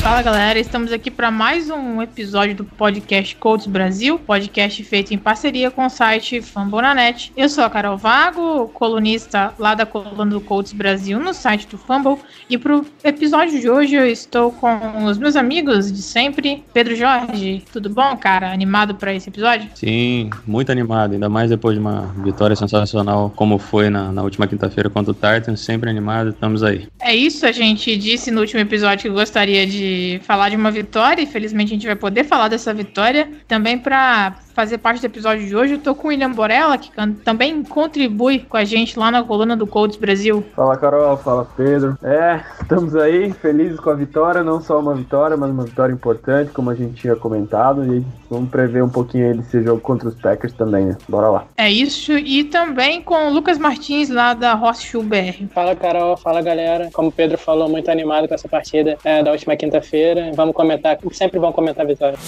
Fala galera, estamos aqui para mais um episódio do podcast Codes Brasil, podcast feito em parceria com o site Fambonanet. Eu sou a Carol Vago, colunista lá da coluna do Codes Brasil no site do Fumble. E pro episódio de hoje eu estou com os meus amigos de sempre. Pedro Jorge, tudo bom, cara? Animado para esse episódio? Sim, muito animado, ainda mais depois de uma vitória sensacional como foi na, na última quinta-feira contra o Titans, sempre animado, estamos aí. É isso, a gente disse no último episódio que gostaria de falar de uma vitória, e felizmente a gente vai poder falar dessa vitória. Também para fazer parte do episódio de hoje, eu tô com o William Borella, que também contribui com a gente lá na coluna do Codes Brasil. Fala Carol, fala Pedro. É, estamos aí, felizes com a vitória, não só uma vitória, mas uma vitória importante, como a gente tinha comentado, e vamos prever um pouquinho aí desse jogo contra os Packers também, né? Bora lá. É isso, e também com o Lucas Martins, lá da Horseshoe BR. Fala Carol, fala galera. Como o Pedro falou, muito animado com essa partida é, da última quinta-feira. Vamos comentar, sempre vão comentar a vitória.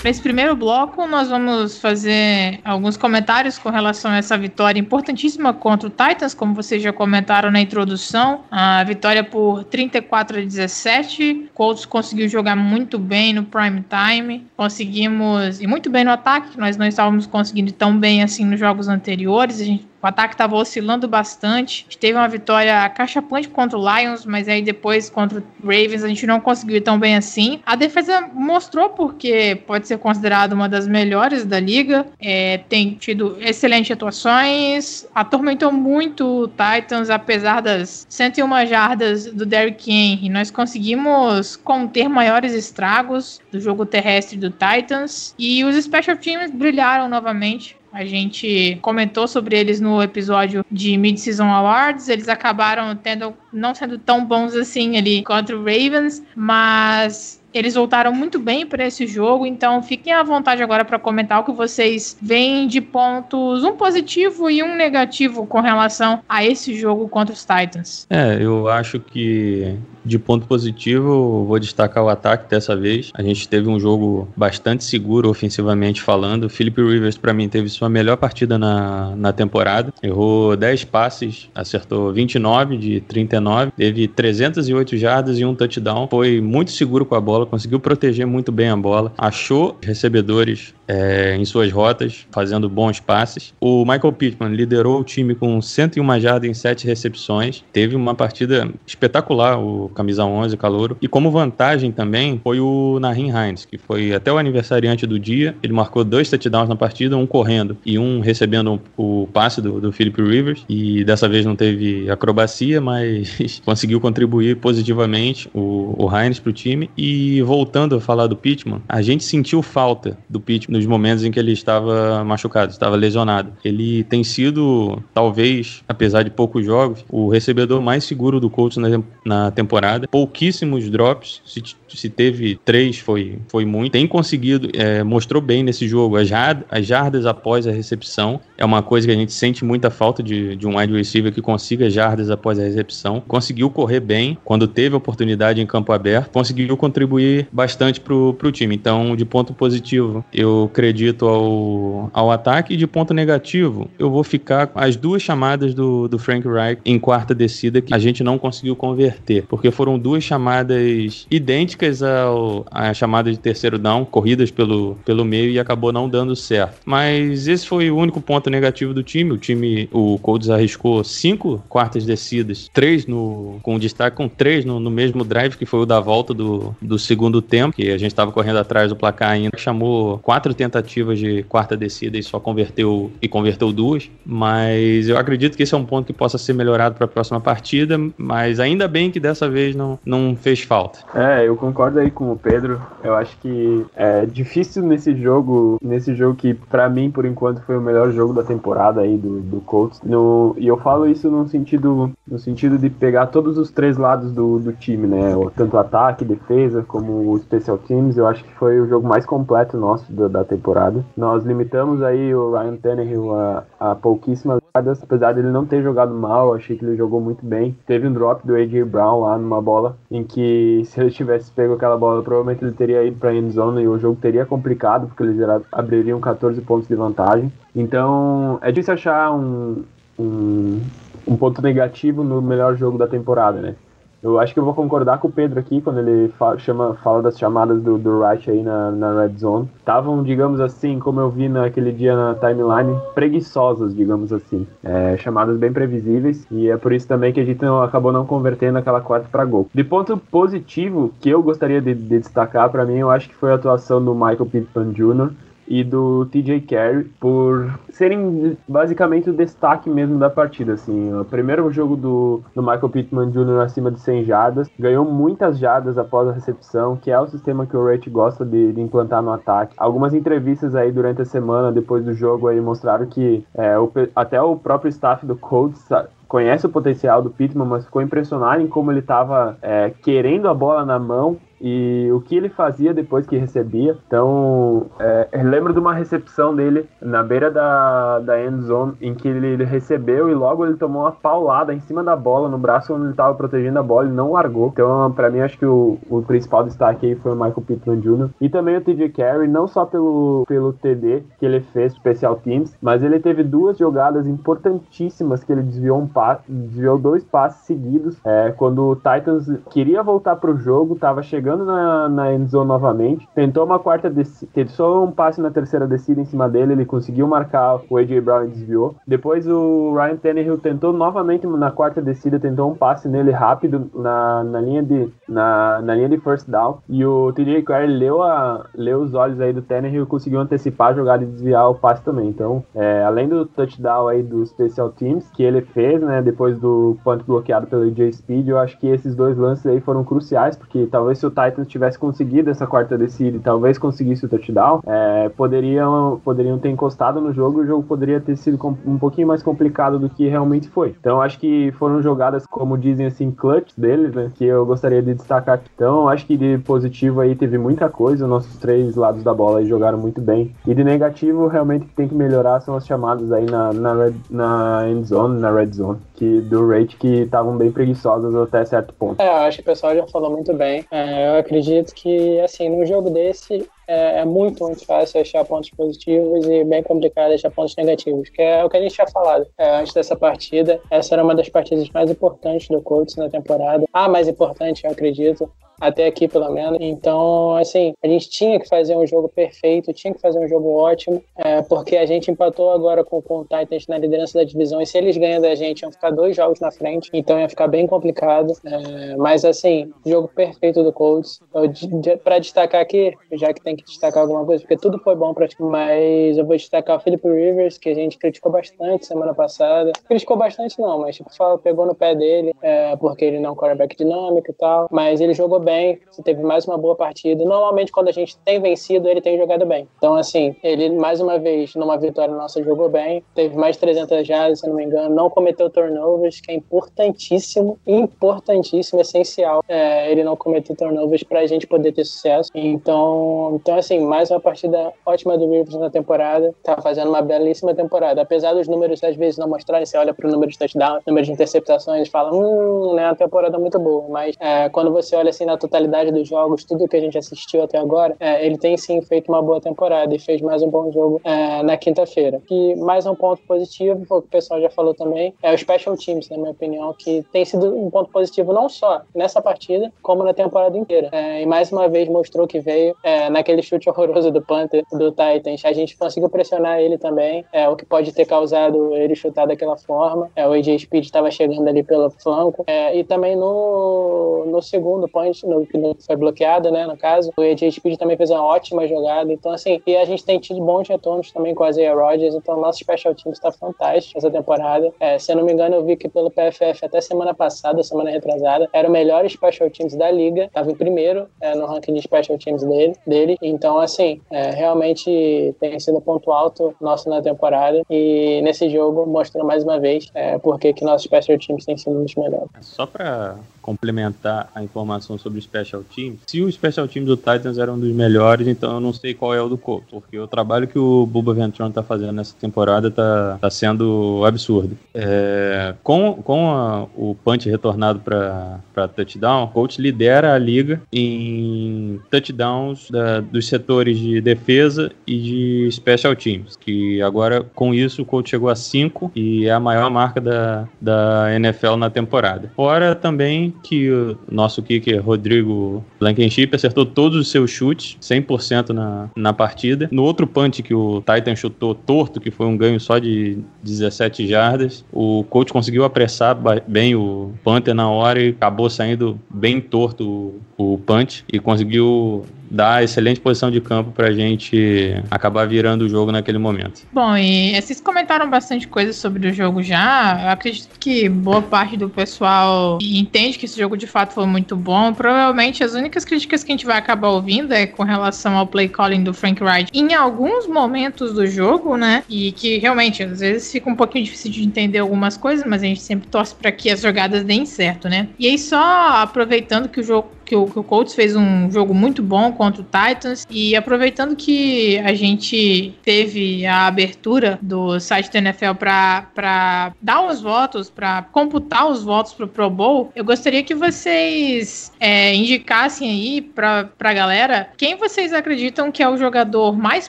Para esse primeiro bloco, nós vamos fazer alguns comentários com relação a essa vitória importantíssima contra o Titans, como vocês já comentaram na introdução. A vitória por 34 a 17. Colts conseguiu jogar muito bem no prime time. Conseguimos, e muito bem no ataque, que nós não estávamos conseguindo tão bem assim nos jogos anteriores. A gente o ataque estava oscilando bastante. Teve uma vitória cachapante contra o Lions, mas aí depois contra o Ravens a gente não conseguiu ir tão bem assim. A defesa mostrou porque pode ser considerada uma das melhores da liga. É, tem tido excelentes atuações. Atormentou muito o Titans, apesar das 101 jardas do Derrick Henry. Nós conseguimos conter maiores estragos do jogo terrestre do Titans. E os Special Teams brilharam novamente. A gente comentou sobre eles no episódio de Mid-Season Awards. Eles acabaram tendo, não sendo tão bons assim ali contra o Ravens, mas eles voltaram muito bem para esse jogo, então fiquem à vontade agora para comentar o que vocês veem de pontos, um positivo e um negativo com relação a esse jogo contra os Titans. É, eu acho que de ponto positivo, vou destacar o ataque dessa vez. A gente teve um jogo bastante seguro ofensivamente falando. O Philip Rivers, para mim, teve sua melhor partida na, na temporada. Errou 10 passes, acertou 29 de 39, teve 308 jardas e um touchdown. Foi muito seguro com a bola, conseguiu proteger muito bem a bola, achou recebedores é, em suas rotas, fazendo bons passes. O Michael Pittman liderou o time com 101 jardas em 7 recepções. Teve uma partida espetacular, o camisa 11, calouro. E como vantagem também foi o Nahin Hines, que foi até o aniversariante do dia. Ele marcou dois touchdowns na partida, um correndo e um recebendo o passe do, do Philip Rivers. E dessa vez não teve acrobacia, mas conseguiu contribuir positivamente o, o Hines para o time. E voltando a falar do Pittman, a gente sentiu falta do Pittman nos momentos em que ele estava machucado, estava lesionado. Ele tem sido, talvez, apesar de poucos jogos, o recebedor mais seguro do Colts na, na temporada. Pouquíssimos drops, se, se teve três, foi, foi muito. Tem conseguido, é, mostrou bem nesse jogo. As, as jardas após a recepção é uma coisa que a gente sente muita falta de, de um wide receiver que consiga jardas após a recepção. Conseguiu correr bem quando teve oportunidade em campo aberto, conseguiu contribuir bastante para o time. Então, de ponto positivo, eu acredito ao, ao ataque. E de ponto negativo, eu vou ficar com as duas chamadas do, do Frank Reich em quarta descida que a gente não conseguiu converter, porque foram duas chamadas idênticas ao, à chamada de terceiro down, corridas pelo, pelo meio e acabou não dando certo. Mas esse foi o único ponto negativo do time. O time, o Colts arriscou cinco quartas descidas, três no, com destaque com três no, no mesmo drive, que foi o da volta do, do segundo tempo, que a gente estava correndo atrás do placar ainda, chamou quatro tentativas de quarta descida e só converteu e converteu duas. Mas eu acredito que esse é um ponto que possa ser melhorado para a próxima partida. Mas ainda bem que dessa vez não, não fez falta. É, eu concordo aí com o Pedro. Eu acho que é difícil nesse jogo, nesse jogo que pra mim por enquanto foi o melhor jogo da temporada aí do, do Colts. No, e eu falo isso no sentido, no sentido de pegar todos os três lados do, do time, né? Tanto ataque, defesa, como o special teams. Eu acho que foi o jogo mais completo nosso da, da temporada. Nós limitamos aí o Ryan Tannehill a, a pouquíssimas jardas, apesar dele não ter jogado mal, achei que ele jogou muito bem. Teve um drop do AJ Brown lá numa bola em que se ele tivesse pego aquela bola, provavelmente ele teria ido para end zone e o jogo teria complicado, porque eles abririam 14 pontos de vantagem. Então, é difícil achar um, um, um ponto negativo no melhor jogo da temporada, né? Eu acho que eu vou concordar com o Pedro aqui quando ele fa- chama, fala das chamadas do, do Wright aí na, na Red Zone. Estavam, digamos assim, como eu vi naquele dia na timeline, preguiçosas, digamos assim. É, chamadas bem previsíveis e é por isso também que a gente não, acabou não convertendo aquela quarta para gol. De ponto positivo que eu gostaria de, de destacar para mim, eu acho que foi a atuação do Michael Pittman Jr e do TJ Carey por serem basicamente o destaque mesmo da partida, assim. O primeiro jogo do, do Michael Pittman Jr. acima de 100 jardas, ganhou muitas jardas após a recepção, que é o sistema que o Rate gosta de, de implantar no ataque. Algumas entrevistas aí durante a semana, depois do jogo aí, mostraram que é, o até o próprio staff do Colts conhece o potencial do Pittman, mas ficou impressionado em como ele estava querendo a bola na mão e o que ele fazia depois que recebia. Então, é, lembro de uma recepção dele na beira da, da end zone, em que ele, ele recebeu e logo ele tomou uma paulada em cima da bola, no braço onde ele estava protegendo a bola e não largou. Então, para mim, acho que o, o principal destaque aí foi o Michael Pittman Jr. E também o TJ Carey, não só pelo, pelo TD que ele fez, Special Teams, mas ele teve duas jogadas importantíssimas que ele desviou um passe, desviou dois passes seguidos. É, quando o Titans queria voltar para o jogo, estava chegando na, na end zone novamente, tentou uma quarta descida, só um passe na terceira descida em cima dele, ele conseguiu marcar o AJ Brown desviou. Depois o Ryan Tannehill tentou novamente na quarta descida, tentou um passe nele rápido na, na linha de na, na linha de first down e o TJ Carey leu, a, leu os olhos aí do Tannehill e conseguiu antecipar a jogada e desviar o passe também. Então, é, além do touchdown aí do Special Teams que ele fez, né, depois do punt bloqueado pelo AJ Speed, eu acho que esses dois lances aí foram cruciais, porque talvez se o Titans tivesse conseguido essa quarta descida e talvez conseguisse o touchdown, é, poderiam, poderiam ter encostado no jogo e o jogo poderia ter sido um pouquinho mais complicado do que realmente foi. Então, acho que foram jogadas, como dizem assim, clutch deles, né, que eu gostaria de destacar. Então, acho que de positivo aí teve muita coisa, nossos três lados da bola aí jogaram muito bem. E de negativo, realmente que tem que melhorar são as chamadas aí na, na, red, na end zone, na red zone, que do rate que estavam bem preguiçosas até certo ponto. É, acho que o pessoal já falou muito bem. É, eu acredito que, assim, num jogo desse, é, é muito, muito fácil achar pontos positivos e bem complicado achar pontos negativos, que é o que a gente tinha falado é, antes dessa partida. Essa era uma das partidas mais importantes do Colts na temporada. A mais importante, eu acredito. Até aqui, pelo menos. Então, assim, a gente tinha que fazer um jogo perfeito, tinha que fazer um jogo ótimo, é, porque a gente empatou agora com, com o Titans na liderança da divisão. E se eles ganham da gente, iam ficar dois jogos na frente. Então ia ficar bem complicado. É, mas, assim, jogo perfeito do Colts. Eu, de- de- pra destacar aqui, já que tem que destacar alguma coisa, porque tudo foi bom pra mas eu vou destacar o Philip Rivers, que a gente criticou bastante semana passada. Criticou bastante, não, mas tipo, fala, pegou no pé dele, é, porque ele não é um quarterback dinâmico e tal. Mas ele jogou bem, teve mais uma boa partida. Normalmente, quando a gente tem vencido, ele tem jogado bem. Então, assim, ele mais uma vez, numa vitória nossa, jogou bem. Teve mais de 300 jardas, se não me engano. Não cometeu turnovers, que é importantíssimo, importantíssimo, essencial. É, ele não cometeu turnovers pra gente poder ter sucesso. Então, então, assim, mais uma partida ótima do Rivers na temporada. Tá fazendo uma belíssima temporada. Apesar dos números às vezes não mostrarem, você olha pro número de touchdowns, número de interceptações, fala, hum, né, uma temporada muito boa. Mas é, quando você olha assim na totalidade dos jogos, tudo que a gente assistiu até agora, é, ele tem sim feito uma boa temporada e fez mais um bom jogo é, na quinta-feira. E mais um ponto positivo, o que o pessoal já falou também, é o Special Teams, na minha opinião, que tem sido um ponto positivo não só nessa partida, como na temporada inteira. É, e mais uma vez mostrou que veio é, naquele chute horroroso do Panther, do Titans. A gente conseguiu pressionar ele também, é, o que pode ter causado ele chutar daquela forma. É, o AJ Speed estava chegando ali pelo flanco. É, e também no, no segundo punch, no, que foi bloqueada, né, no caso. O AJ Speed também fez uma ótima jogada. Então, assim, e a gente tem tido bons retornos também com a Isaiah Rodgers. Então, nosso special team está fantástico essa temporada. É, se eu não me engano, eu vi que pelo PFF até semana passada, semana retrasada, era o melhor special teams da liga. Estava em primeiro é, no ranking de special teams dele. dele. Então, assim, é, realmente tem sido ponto alto nosso na temporada. E nesse jogo mostrou mais uma vez é, porque que nossos special teams têm sido dos melhores. Só pra complementar a informação sobre o Special Team, se o Special Team do Titans era um dos melhores, então eu não sei qual é o do Colts, porque o trabalho que o Bubba Ventrone tá fazendo nessa temporada tá, tá sendo absurdo. É, com com a- o punch retornado para touchdown, o Colts lidera a liga em touchdowns da- dos setores de defesa e de Special Teams, que agora com isso o Colts chegou a 5 e é a maior marca da, da NFL na temporada. Fora também que o nosso kicker Rodrigo Blankenship acertou todos os seus chutes, 100% na, na partida. No outro punch que o Titan chutou torto, que foi um ganho só de 17 jardas, o coach conseguiu apressar bem o punter na hora e acabou saindo bem torto o, o punch e conseguiu dar excelente posição de campo pra gente acabar virando o jogo naquele momento. Bom, e vocês comentaram bastante coisa sobre o jogo já. Eu acredito que boa parte do pessoal entende que esse jogo de fato foi muito bom. Provavelmente as únicas críticas que a gente vai acabar ouvindo é com relação ao play calling do Frank Wright em alguns momentos do jogo, né? E que realmente às vezes fica um pouquinho difícil de entender algumas coisas, mas a gente sempre torce para que as jogadas deem certo, né? E aí só aproveitando que o jogo que o, que o Colts fez um jogo muito bom contra o Titans. E aproveitando que a gente teve a abertura do site da NFL para dar os votos, para computar os votos pro Pro Bowl, eu gostaria que vocês é, indicassem aí pra, pra galera quem vocês acreditam que é o jogador mais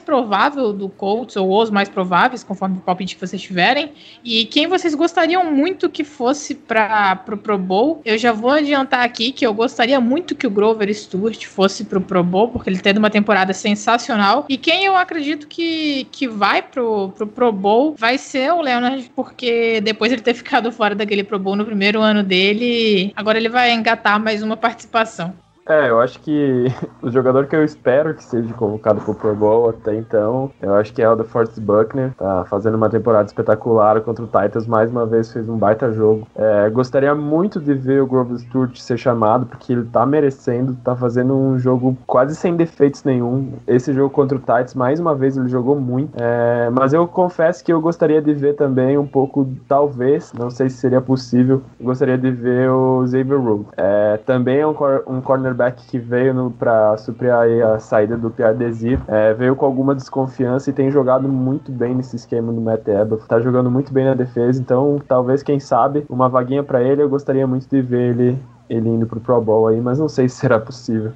provável do Colts, ou os mais prováveis, conforme o palpite que vocês tiverem, e quem vocês gostariam muito que fosse para pro Pro Bowl. Eu já vou adiantar aqui que eu gostaria muito que o Grover Stewart fosse pro Pro Bowl, porque ele teve uma temporada sensacional. E quem eu acredito que, que vai pro, pro Pro Bowl vai ser o Leonard, porque depois ele ter ficado fora daquele Pro Bowl no primeiro ano dele, agora ele vai engatar mais uma participação. É, eu acho que o jogador que eu espero que seja convocado pro Pro Bowl até então, eu acho que é o do Forrest Buckner. Tá fazendo uma temporada espetacular contra o Titans, mais uma vez fez um baita jogo. É, gostaria muito de ver o Grover Stewart ser chamado, porque ele tá merecendo, tá fazendo um jogo quase sem defeitos nenhum. Esse jogo contra o Titans, mais uma vez, ele jogou muito. É, mas eu confesso que eu gostaria de ver também um pouco, talvez, não sei se seria possível, gostaria de ver o Xavier Rhodes. É, também é um, cor- um cornerback que veio pra suprir aí a saída do Pierre Desir. É, veio com alguma desconfiança e tem jogado muito bem nesse esquema do Matt Eberflus. Tá jogando muito bem na defesa, então talvez, quem sabe, uma vaguinha pra ele, eu gostaria muito de ver ele, ele indo pro Pro Bowl aí, mas não sei se será possível.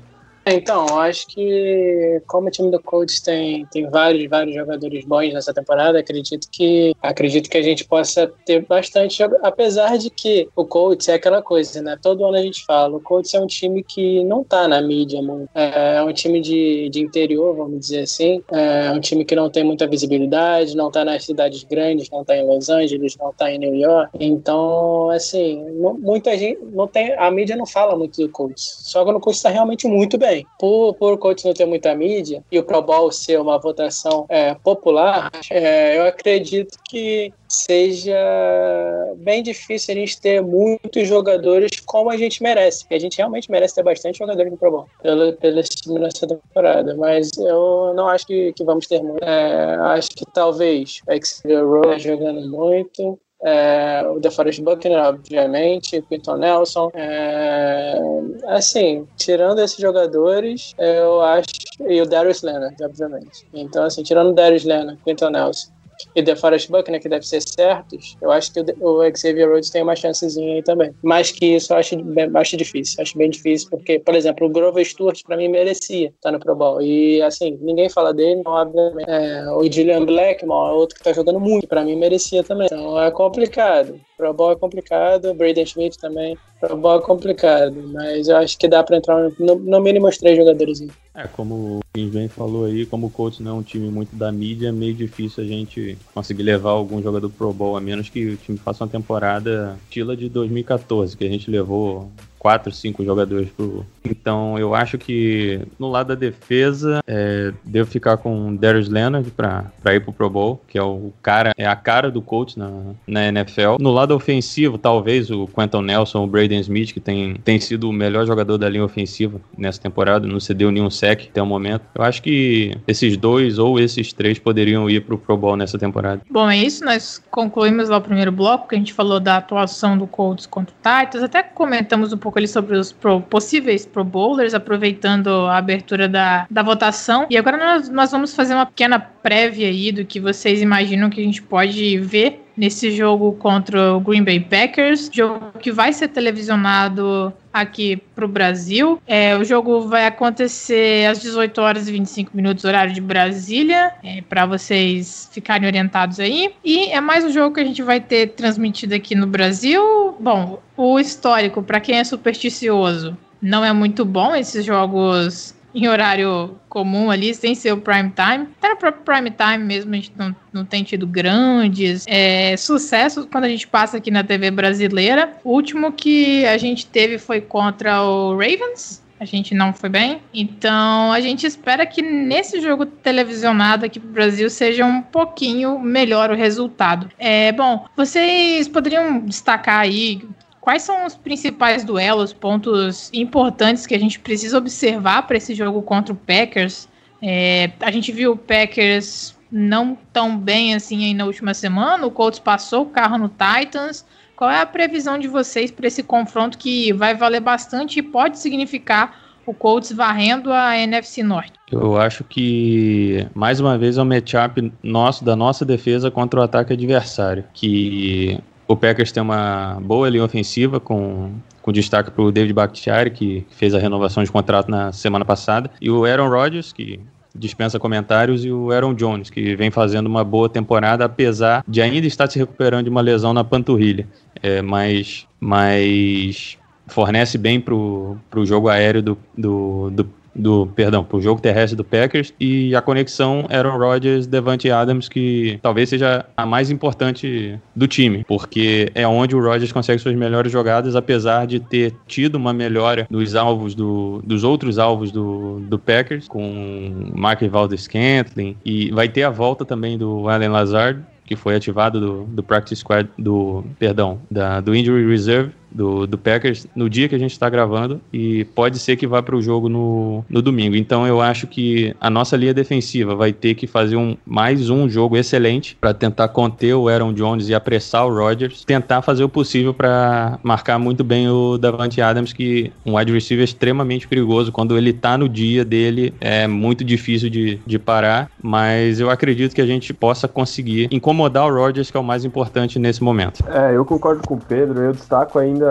Então, eu acho que como o time do Colts tem, tem vários, vários jogadores bons nessa temporada, acredito que acredito que a gente possa ter bastante apesar de que o Colts é aquela coisa, né? Todo ano a gente fala, o Colts é um time que não tá na mídia muito. É um time de, de interior, vamos dizer assim. É um time que não tem muita visibilidade, não tá nas cidades grandes, não tá em Los Angeles, não tá em New York. Então, assim, não- muita gente não tem, a mídia não fala muito do Colts. Só que o Colts está realmente muito bem. Por, por o Colts não ter muita mídia e o Pro Bowl ser uma votação é, popular, é, eu acredito que seja bem difícil a gente ter muitos jogadores como a gente merece. A gente realmente merece ter bastante jogadores no Pro Bowl pelo, pelo time temporada. Mas eu não acho que, que vamos ter muito. É, acho que talvez Xavier Rhodes jogando muito. É, o DeForest Buckner, obviamente, Quinton Nelson. É, assim, tirando esses jogadores, eu acho. E o Darius Leonard, obviamente. Então, assim, tirando o Darius Leonard, Quinton Nelson e o DeForest Buckner, que deve ser certos, eu acho que o, Xavier Rhodes tem uma chancezinha aí também. Mais que isso, eu acho, acho difícil. Acho bem difícil, porque, por exemplo, o Grover Stewart, pra mim, merecia estar no Pro Bowl. E, assim, ninguém fala dele, obviamente. É, o Julian Blackmore é outro que tá jogando muito, pra mim, merecia também. Então, é complicado. Pro Bowl é complicado, Braden Schmidt também. Pro Bowl é complicado, mas eu acho que dá pra entrar no, no mínimo os três jogadores. É, como o Kingsman falou aí, como o Colts não é um time muito da mídia, é meio difícil a gente conseguir levar algum jogador pro Bowl, a menos que o time faça uma temporada estilo de 2014, que a gente levou quatro, cinco jogadores pro. Então eu acho que no lado da defesa, é, devo ficar com Darius Leonard pra ir pro Pro Bowl, que é o cara, é a cara do coach na, na NFL. No lado ofensivo, talvez o Quentin Nelson, o Braden Smith, que tem, tem sido o melhor jogador da linha ofensiva nessa temporada, não cedeu nenhum sec até o momento. Eu acho que esses dois ou esses três poderiam ir pro Pro Bowl nessa temporada. Bom, é isso. Nós concluímos lá o primeiro bloco, que a gente falou da atuação do Colts contra o Titans. Até comentamos um pouco ali sobre os pro- possíveis Pro Bowlers, aproveitando a abertura da, da votação. E agora nós, nós vamos fazer uma pequena prévia aí do que vocês imaginam que a gente pode ver nesse jogo contra o Green Bay Packers, jogo que vai ser televisionado aqui pro Brasil. É, o jogo vai acontecer às 18 horas e 25 minutos, horário de Brasília, é, para vocês ficarem orientados aí. E é mais um jogo que a gente vai ter transmitido aqui no Brasil. Bom, o histórico, para quem é supersticioso, não é muito bom esses jogos em horário comum ali, sem ser o prime time. Até no próprio prime time mesmo, a gente não, não tem tido grandes é, sucessos quando a gente passa aqui na TV brasileira. O último que a gente teve foi contra o Ravens. A gente não foi bem. Então a gente espera que nesse jogo televisionado aqui pro Brasil seja um pouquinho melhor o resultado. É, bom, vocês poderiam destacar aí Quais são os principais duelos, pontos importantes que a gente precisa observar para esse jogo contra o Packers? É, a gente viu o Packers não tão bem assim aí na última semana. O Colts passou o carro no Titans. Qual é a previsão de vocês para esse confronto que vai valer bastante e pode significar o Colts varrendo a NFC Norte? Eu acho que, mais uma vez, é um matchup nosso, da nossa defesa contra o ataque adversário. Que o Packers tem uma boa linha ofensiva, com, com destaque para o David Bakhtiari, que fez a renovação de contrato na semana passada, e o Aaron Rodgers, que dispensa comentários, e o Aaron Jones, que vem fazendo uma boa temporada, apesar de ainda estar se recuperando de uma lesão na panturrilha. É, mas, mas fornece bem para o jogo aéreo do, do, do do perdão, pro jogo terrestre do Packers e a conexão Aaron Rodgers Devante Adams que talvez seja a mais importante do time, porque é onde o Rodgers consegue suas melhores jogadas, apesar de ter tido uma melhora nos alvos do, dos outros alvos do, do Packers, com Mark Valdes Scantling e vai ter a volta também do Allen Lazard que foi ativado do, do practice squad do perdão da, do injury reserve do, do Packers no dia que a gente está gravando e pode ser que vá para o jogo no, no domingo. Então eu acho que a nossa linha defensiva vai ter que fazer um, mais um jogo excelente para tentar conter o Aaron Jones e apressar o Rodgers, tentar fazer o possível para marcar muito bem o Davante Adams, que um wide receiver extremamente perigoso quando ele tá no dia dele é muito difícil de, de parar, mas eu acredito que a gente possa conseguir incomodar o Rodgers, que é o mais importante nesse momento. É, eu concordo com o Pedro, eu destaco ainda,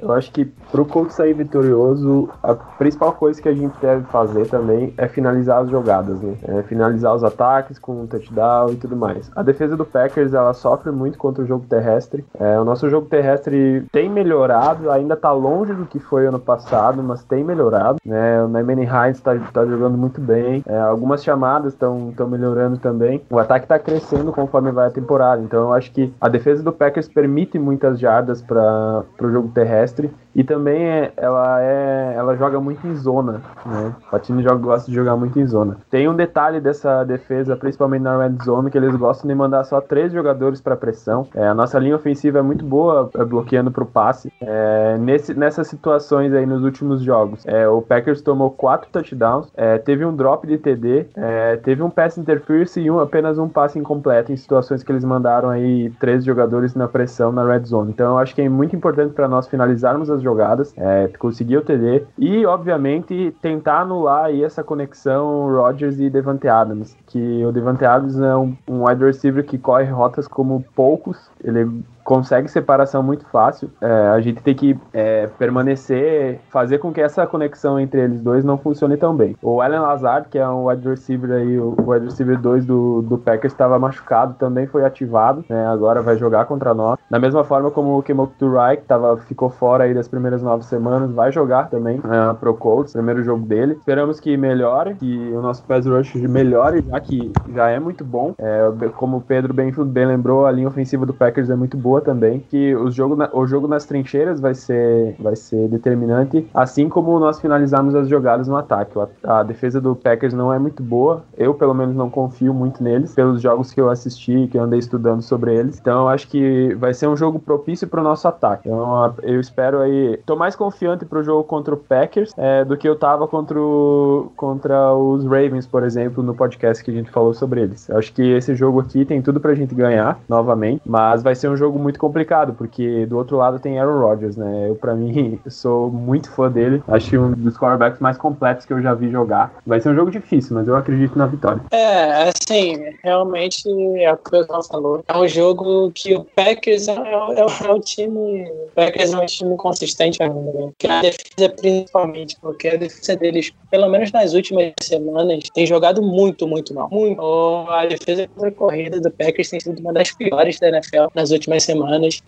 eu acho que pro Colts sair vitorioso, a principal coisa que a gente deve fazer também é finalizar as jogadas, né? É finalizar os ataques com um touchdown e tudo mais. A defesa do Packers, ela sofre muito contra o jogo terrestre. É, o nosso jogo terrestre tem melhorado, ainda tá longe do que foi ano passado, mas tem melhorado, né? O Naimane Hines tá, tá jogando muito bem, é, algumas chamadas estão melhorando também. O ataque tá crescendo conforme vai a temporada, então eu acho que a defesa do Packers permite muitas jardas para o jogo terrestre e também é- ela é ela joga muito em zona, né? O Patini joga, gosta de jogar muito em zona. Tem um detalhe dessa defesa, principalmente na red zone, que eles gostam de mandar só três jogadores para pressão. É, a nossa linha ofensiva é muito boa é, bloqueando pro passe. É, nesse, nessas situações aí nos últimos jogos, é, o Packers tomou quatro touchdowns, é, teve um drop de TD, é, teve um pass interference e um, apenas um passe incompleto em situações que eles mandaram aí três jogadores na pressão na red zone. Então eu acho que é muito importante para nós finalizarmos as jogadas, é, conseguir o TD e, obviamente, tentar anular aí essa conexão Rodgers e Devante Adams, que o Devante Adams é um, um wide receiver que corre rotas como poucos, ele consegue separação muito fácil. É, a gente tem que é, permanecer, fazer com que essa conexão entre eles dois não funcione tão bem. O Allen Lazard, que é um wide receiver aí, o wide receiver 2 do, do Packers, estava machucado, também foi ativado, né, agora vai jogar contra nós. Da mesma forma como o Kemok Turai, que tava, ficou fora aí das primeiras nove semanas, vai jogar também uh, pro Colts, primeiro jogo dele. Esperamos que melhore, que o nosso pass rush melhore, já que já é muito bom. É, como o Pedro bem, bem lembrou, a linha ofensiva do Packers é muito boa boa também, que o jogo, na- o jogo nas trincheiras vai ser, vai ser determinante, assim como nós finalizarmos as jogadas no ataque. O a- A defesa do Packers não é muito boa, eu pelo menos não confio muito neles, pelos jogos que eu assisti, que eu andei estudando sobre eles. Então eu acho que vai ser um jogo propício para o nosso ataque. Então a- eu espero aí, tô mais confiante pro jogo contra o Packers é, do que eu tava contra, o- contra os Ravens, por exemplo, no podcast que a gente falou sobre eles. Eu acho que esse jogo aqui tem tudo pra gente ganhar novamente, mas vai ser um jogo muito complicado, porque do outro lado tem Aaron Rodgers, né? Eu, pra mim, sou muito fã dele. Acho um dos quarterbacks mais completos que eu já vi jogar. Vai ser um jogo difícil, mas eu acredito na vitória. É, assim, realmente é o que o pessoal falou. É um jogo que o Packers é, é, é um time. O Packers é um time consistente ainda, né? Que a defesa, principalmente, porque a defesa deles, pelo menos nas últimas semanas, tem jogado muito, muito mal. Muito. A defesa contra a corrida do Packers tem sido uma das piores da NFL nas últimas semanas.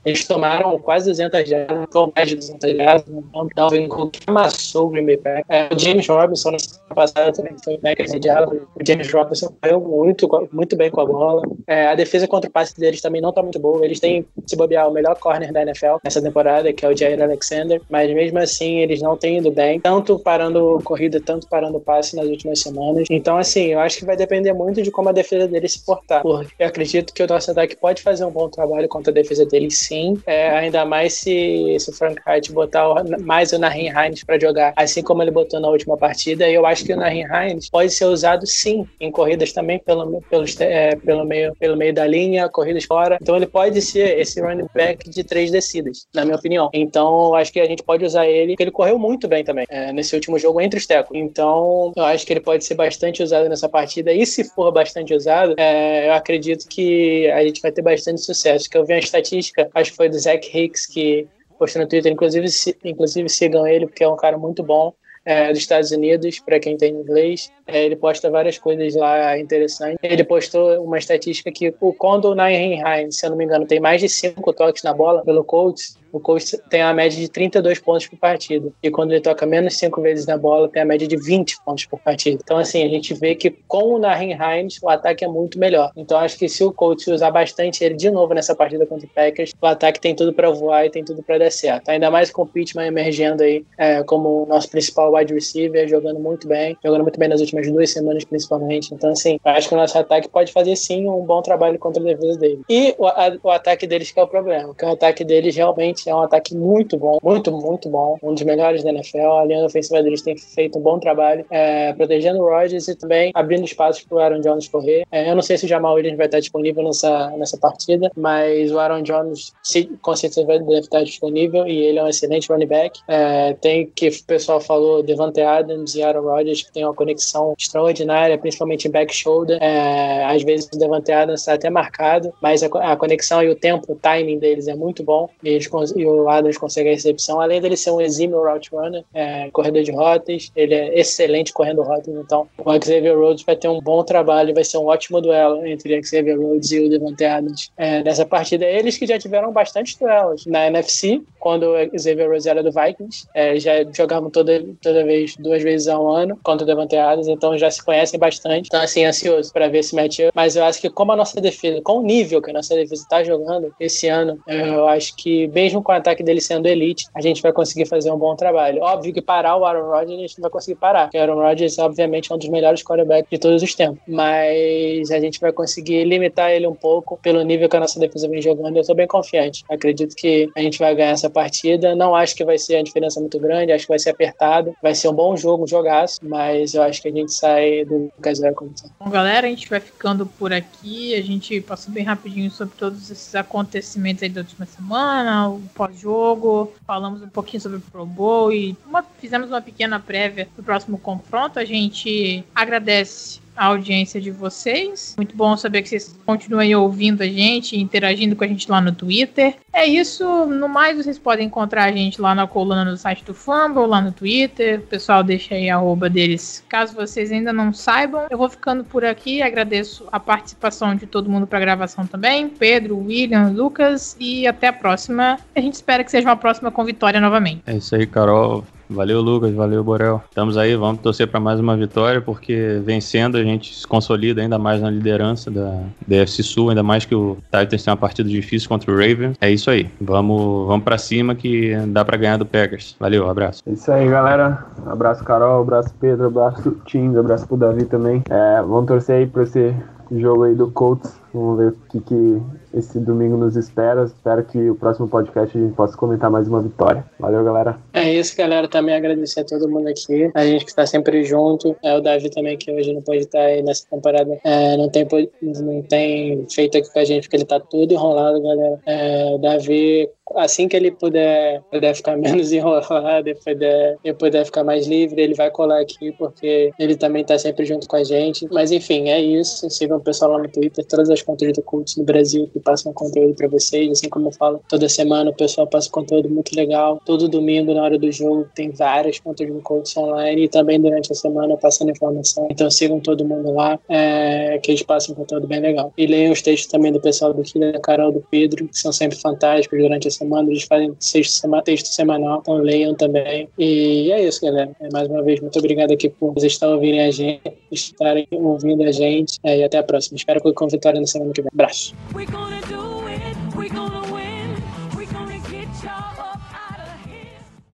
Eles tomaram quase 200 jardas, ou mais de 200 jardas. né? O Dalvin Cook amassou o Green Bay Packers. É, o James Robinson, na semana passada, também foi Packers mediado. O James Robinson correu muito, muito bem com a bola. É, a defesa contra o passe deles também não está muito boa. Eles têm, se bobear, o melhor corner da NFL nessa temporada, que é o Jair Alexander. Mas mesmo assim, eles não têm ido bem, tanto parando corrida, tanto parando passe nas últimas semanas. Então, assim, eu acho que vai depender muito de como a defesa deles se portar. Porque eu acredito que o nosso ataque pode fazer um bom trabalho contra a defesa deles, sim. É, ainda mais se, se o Frank Wright botar o- mais o Nahin Hines para jogar, assim como ele botou na última partida. Eu acho que o Nahin Hines pode ser usado, sim, em corridas também pelo, é, pelo, meio, pelo meio da linha, corridas fora. Então ele pode ser esse running back de três descidas, na minha opinião. Então acho que a gente pode usar ele, porque ele correu muito bem também é, nesse último jogo entre os tecos. Então eu acho que ele pode ser bastante usado nessa partida. E se for bastante usado, é, eu acredito que a gente vai ter bastante sucesso. Que eu vi uma estatística, acho que foi do Zach Hicks, que postou no Twitter, inclusive, se- inclusive sigam ele, porque é um cara muito bom. É, dos Estados Unidos, para quem tem inglês. É, ele posta várias coisas lá interessantes. Ele postou uma estatística que o quando o Nairn Hines, se eu não me engano, tem mais de cinco toques na bola pelo Colts, o Colts tem uma média de 32 pontos por partida. E quando ele toca menos cinco vezes na bola, tem a média de 20 pontos por partida. Então, assim, a gente vê que com o Nairn Hines, o ataque é muito melhor. Então, acho que se o Colts usar bastante ele de novo nessa partida contra o Packers, o ataque tem tudo para voar e tem tudo para dar certo. Ainda mais com o Pittman emergendo aí é, como nosso principal wide receiver, jogando muito bem, jogando muito bem nas últimas duas semanas, principalmente. Então, assim, acho que o nosso ataque pode fazer sim um bom trabalho contra a defesa dele. E o, a- o ataque deles que é o problema, que o ataque deles realmente é um ataque muito bom, muito, muito bom, um dos melhores da NFL. A linha ofensiva deles tem feito um bom trabalho, é, protegendo o Rodgers e também abrindo espaço para o Aaron Jones correr. É, eu não sei se o Jamal Williams vai estar disponível nessa, nessa partida, mas o Aaron Jones se, com certeza vai estar disponível e ele é um excelente running back. É, tem que o pessoal falou Devante Adams e Aaron Rodgers que tem uma conexão extraordinária, principalmente em back shoulder. É, às vezes o Devante Adams está até marcado, mas a, a conexão e o tempo, o timing deles é muito bom e, eles, e o Adams consegue a recepção. Além dele ser um exímio route runner, é, corredor de rotas, ele é excelente correndo rotas. Então, o Xavier Rhodes vai ter um bom trabalho, vai ser um ótimo duelo entre o Xavier Rhodes e o Devante Adams é, nessa partida. Eles que já tiveram bastante duelos na NFC, quando o Xavier Rhodes era do Vikings, é, já jogavam toda, toda vez, duas vezes ao ano contra o Devante Adams, então já se conhecem bastante. Então, assim, ansioso para ver esse matchup. Mas eu acho que, como a nossa defesa, com o nível que a nossa defesa está jogando esse ano, eu acho que, mesmo com o ataque dele sendo elite, a gente vai conseguir fazer um bom trabalho. Óbvio que parar o Aaron Rodgers, a gente não vai conseguir parar, porque o Aaron Rodgers, obviamente, é um dos melhores quarterbacks de todos os tempos. Mas a gente vai conseguir limitar ele um pouco pelo nível que a nossa defesa vem jogando. Eu estou bem confiante. Acredito que a gente vai ganhar essa partida. Não acho que vai ser a diferença muito grande, acho que vai ser apertado. Vai ser um bom jogo, um jogaço, mas eu acho que a gente sai do 0 como tá. Bom, galera, a gente vai ficando por aqui. A gente passou bem rapidinho sobre todos esses acontecimentos aí da última semana, o pós-jogo. Falamos um pouquinho sobre o Pro Bowl e uma- fizemos uma pequena prévia do próximo confronto. A gente agradece a audiência de vocês. Muito bom saber que vocês continuem ouvindo a gente, interagindo com a gente lá no Twitter. É isso. No mais, vocês podem encontrar a gente lá na coluna no site do Fumble, lá no Twitter. O pessoal deixa aí a arroba deles. Caso vocês ainda não saibam, eu vou ficando por aqui. Agradeço a participação de todo mundo para a gravação também. Pedro, William, Lucas. E até a próxima. A gente espera que seja uma próxima com vitória novamente. É isso aí, Carol. Valeu, Lucas. Valeu, Borel. Estamos aí, vamos torcer para mais uma vitória, porque vencendo a gente se consolida ainda mais na liderança da DFC Sul, ainda mais que o Titans tem uma partida difícil contra o Ravens. É isso aí. Vamos, vamos para cima que dá para ganhar do Packers. Valeu, abraço. É isso aí, galera. Abraço, Carol. Abraço, Pedro. Abraço, Tim. Abraço pro Davi também. É, vamos torcer aí pra esse jogo aí do Colts. Vamos ver o que, que esse domingo nos espera. Espero que o próximo podcast a gente possa comentar mais uma vitória. Valeu, galera. É isso, galera. Também agradecer a todo mundo aqui. A gente que está sempre junto. É o Davi também, que hoje não pode estar aí nessa temporada. É, não, tem, não tem feito aqui com a gente, porque ele tá todo enrolado, galera. É, o Davi, assim que ele puder, puder ficar menos enrolado e puder, puder ficar mais livre, ele vai colar aqui, porque ele também tá sempre junto com a gente. Mas enfim, é isso. Sigam o pessoal lá no Twitter, todas as contas do Cults no Brasil que passam conteúdo para vocês. Assim como eu falo, toda semana o pessoal passa conteúdo muito legal. Todo domingo, na hora do jogo, tem várias contas do Cults online e também durante a semana passando informação. Então sigam todo mundo lá, é, que eles passam conteúdo bem legal. E leiam os textos também do pessoal do Killer, da Carol, do Pedro, que são sempre fantásticos durante a semana. Eles fazem texto, sema- texto semanal, então leiam também. E é isso, galera. É, mais uma vez, muito obrigado aqui por vocês estarem ouvindo a gente, estarem ouvindo a gente. É, e até a próxima. Espero que com vitória na semana que vem. Abraço.